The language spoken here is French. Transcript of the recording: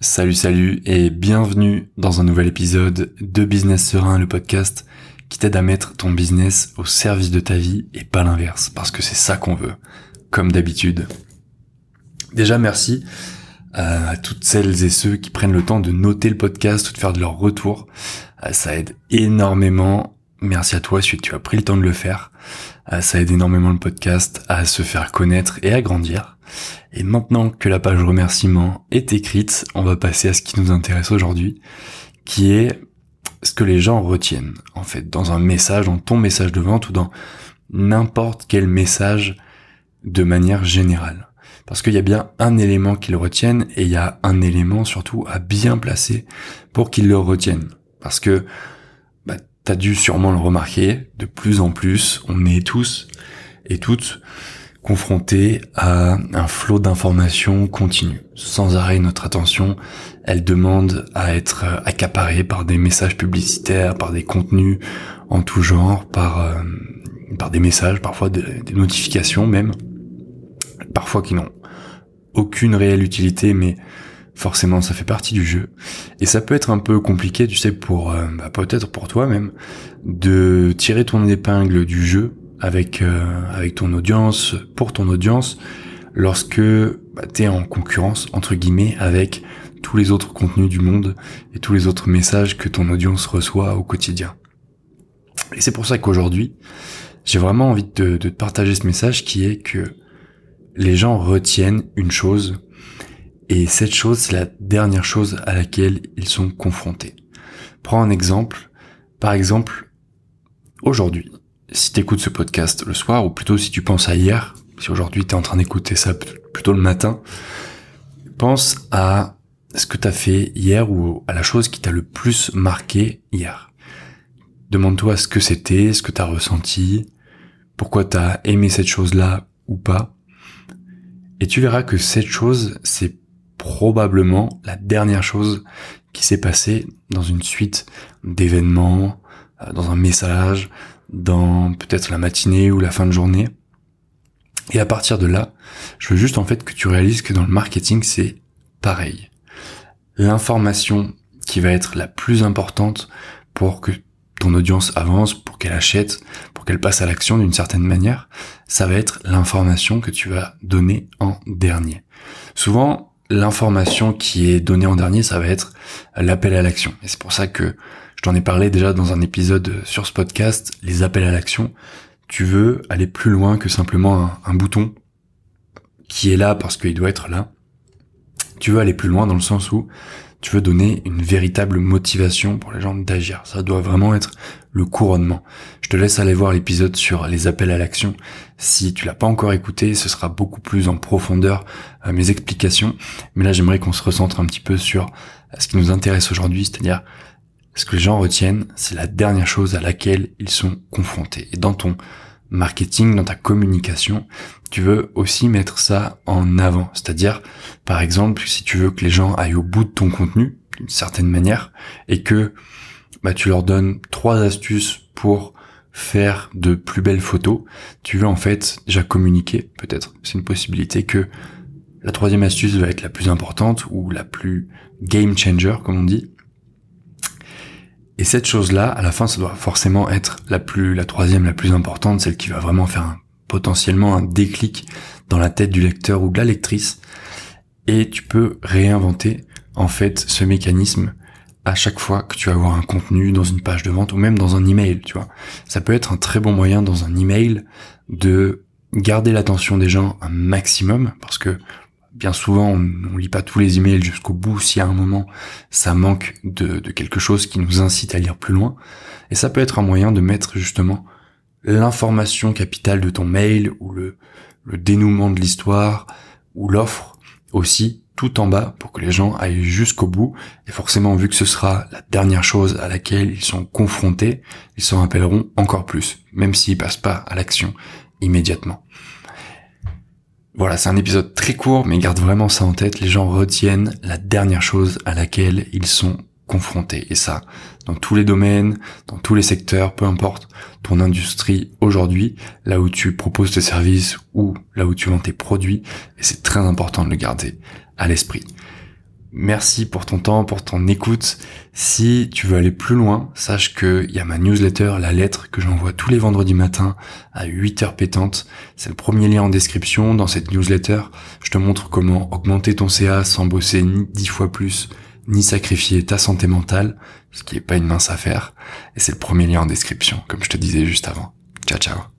Salut salut et bienvenue dans un nouvel épisode de Business Serein, le podcast qui t'aide à mettre ton business au service de ta vie et pas l'inverse, parce que c'est ça qu'on veut, comme d'habitude. Déjà merci euh, à toutes celles et ceux qui prennent le temps de noter le podcast ou de faire de leur retour. Euh, ça aide énormément. Merci à toi si tu as pris le temps de le faire. Euh, ça aide énormément le podcast à se faire connaître et à grandir. Et maintenant que la page remerciement est écrite, on va passer à ce qui nous intéresse aujourd'hui, qui est ce que les gens retiennent, en fait, dans un message, dans ton message de vente ou dans n'importe quel message de manière générale. Parce qu'il y a bien un élément qu'ils retiennent et il y a un élément surtout à bien placer pour qu'ils le retiennent. Parce que bah, tu as dû sûrement le remarquer, de plus en plus, on est tous et toutes confronté à un flot d'informations continu. Sans arrêt, notre attention, elle demande à être accaparée par des messages publicitaires, par des contenus en tout genre, par, euh, par des messages, parfois des, notifications même, parfois qui n'ont aucune réelle utilité, mais forcément ça fait partie du jeu. Et ça peut être un peu compliqué, tu sais, pour euh, bah, peut-être pour toi même, de tirer ton épingle du jeu avec euh, avec ton audience, pour ton audience, lorsque bah, tu es en concurrence entre guillemets avec tous les autres contenus du monde et tous les autres messages que ton audience reçoit au quotidien. Et c'est pour ça qu'aujourd'hui, j'ai vraiment envie de, de partager ce message qui est que les gens retiennent une chose et cette chose, c'est la dernière chose à laquelle ils sont confrontés. Prends un exemple. Par exemple, aujourd'hui, si tu écoutes ce podcast le soir, ou plutôt si tu penses à hier, si aujourd'hui tu es en train d'écouter ça plutôt le matin, pense à ce que tu as fait hier ou à la chose qui t'a le plus marqué hier. Demande-toi ce que c'était, ce que tu as ressenti, pourquoi tu as aimé cette chose-là ou pas. Et tu verras que cette chose, c'est probablement la dernière chose qui s'est passée dans une suite d'événements, euh, dans un message, dans peut-être la matinée ou la fin de journée. Et à partir de là, je veux juste en fait que tu réalises que dans le marketing, c'est pareil. L'information qui va être la plus importante pour que ton audience avance, pour qu'elle achète, pour qu'elle passe à l'action d'une certaine manière, ça va être l'information que tu vas donner en dernier. Souvent, l'information qui est donnée en dernier, ça va être l'appel à l'action. Et c'est pour ça que je t'en ai parlé déjà dans un épisode sur ce podcast, les appels à l'action. Tu veux aller plus loin que simplement un, bouton qui est là parce qu'il doit être là. Tu veux aller plus loin dans le sens où tu veux donner une véritable motivation pour les gens d'agir. Ça doit vraiment être le couronnement. Je te laisse aller voir l'épisode sur les appels à l'action. Si tu l'as pas encore écouté, ce sera beaucoup plus en profondeur mes explications. Mais là, j'aimerais qu'on se recentre un petit peu sur ce qui nous intéresse aujourd'hui, c'est-à-dire ce que les gens retiennent, c'est la dernière chose à laquelle ils sont confrontés. Et dans ton marketing, dans ta communication, tu veux aussi mettre ça en avant. C'est-à-dire, par exemple, si tu veux que les gens aillent au bout de ton contenu, d'une certaine manière, et que bah, tu leur donnes trois astuces pour faire de plus belles photos, tu veux en fait déjà communiquer, peut-être, c'est une possibilité que la troisième astuce va être la plus importante ou la plus game changer, comme on dit, et cette chose-là, à la fin, ça doit forcément être la plus, la troisième, la plus importante, celle qui va vraiment faire potentiellement un déclic dans la tête du lecteur ou de la lectrice. Et tu peux réinventer, en fait, ce mécanisme à chaque fois que tu vas avoir un contenu dans une page de vente ou même dans un email, tu vois. Ça peut être un très bon moyen dans un email de garder l'attention des gens un maximum parce que bien souvent, on, ne lit pas tous les emails jusqu'au bout si à un moment ça manque de, quelque chose qui nous incite à lire plus loin. Et ça peut être un moyen de mettre justement l'information capitale de ton mail ou le, le dénouement de l'histoire ou l'offre aussi tout en bas pour que les gens aillent jusqu'au bout. Et forcément, vu que ce sera la dernière chose à laquelle ils sont confrontés, ils s'en rappelleront encore plus, même s'ils passent pas à l'action immédiatement. Voilà, c'est un épisode très court, mais garde vraiment ça en tête. Les gens retiennent la dernière chose à laquelle ils sont confrontés. Et ça, dans tous les domaines, dans tous les secteurs, peu importe ton industrie aujourd'hui, là où tu proposes tes services ou là où tu vends tes produits, et c'est très important de le garder à l'esprit. Merci pour ton temps, pour ton écoute. Si tu veux aller plus loin, sache qu'il y a ma newsletter, la lettre que j'envoie tous les vendredis matins à 8 heures pétantes. C'est le premier lien en description. Dans cette newsletter, je te montre comment augmenter ton CA sans bosser ni 10 fois plus, ni sacrifier ta santé mentale, ce qui est pas une mince affaire. Et c'est le premier lien en description, comme je te disais juste avant. Ciao ciao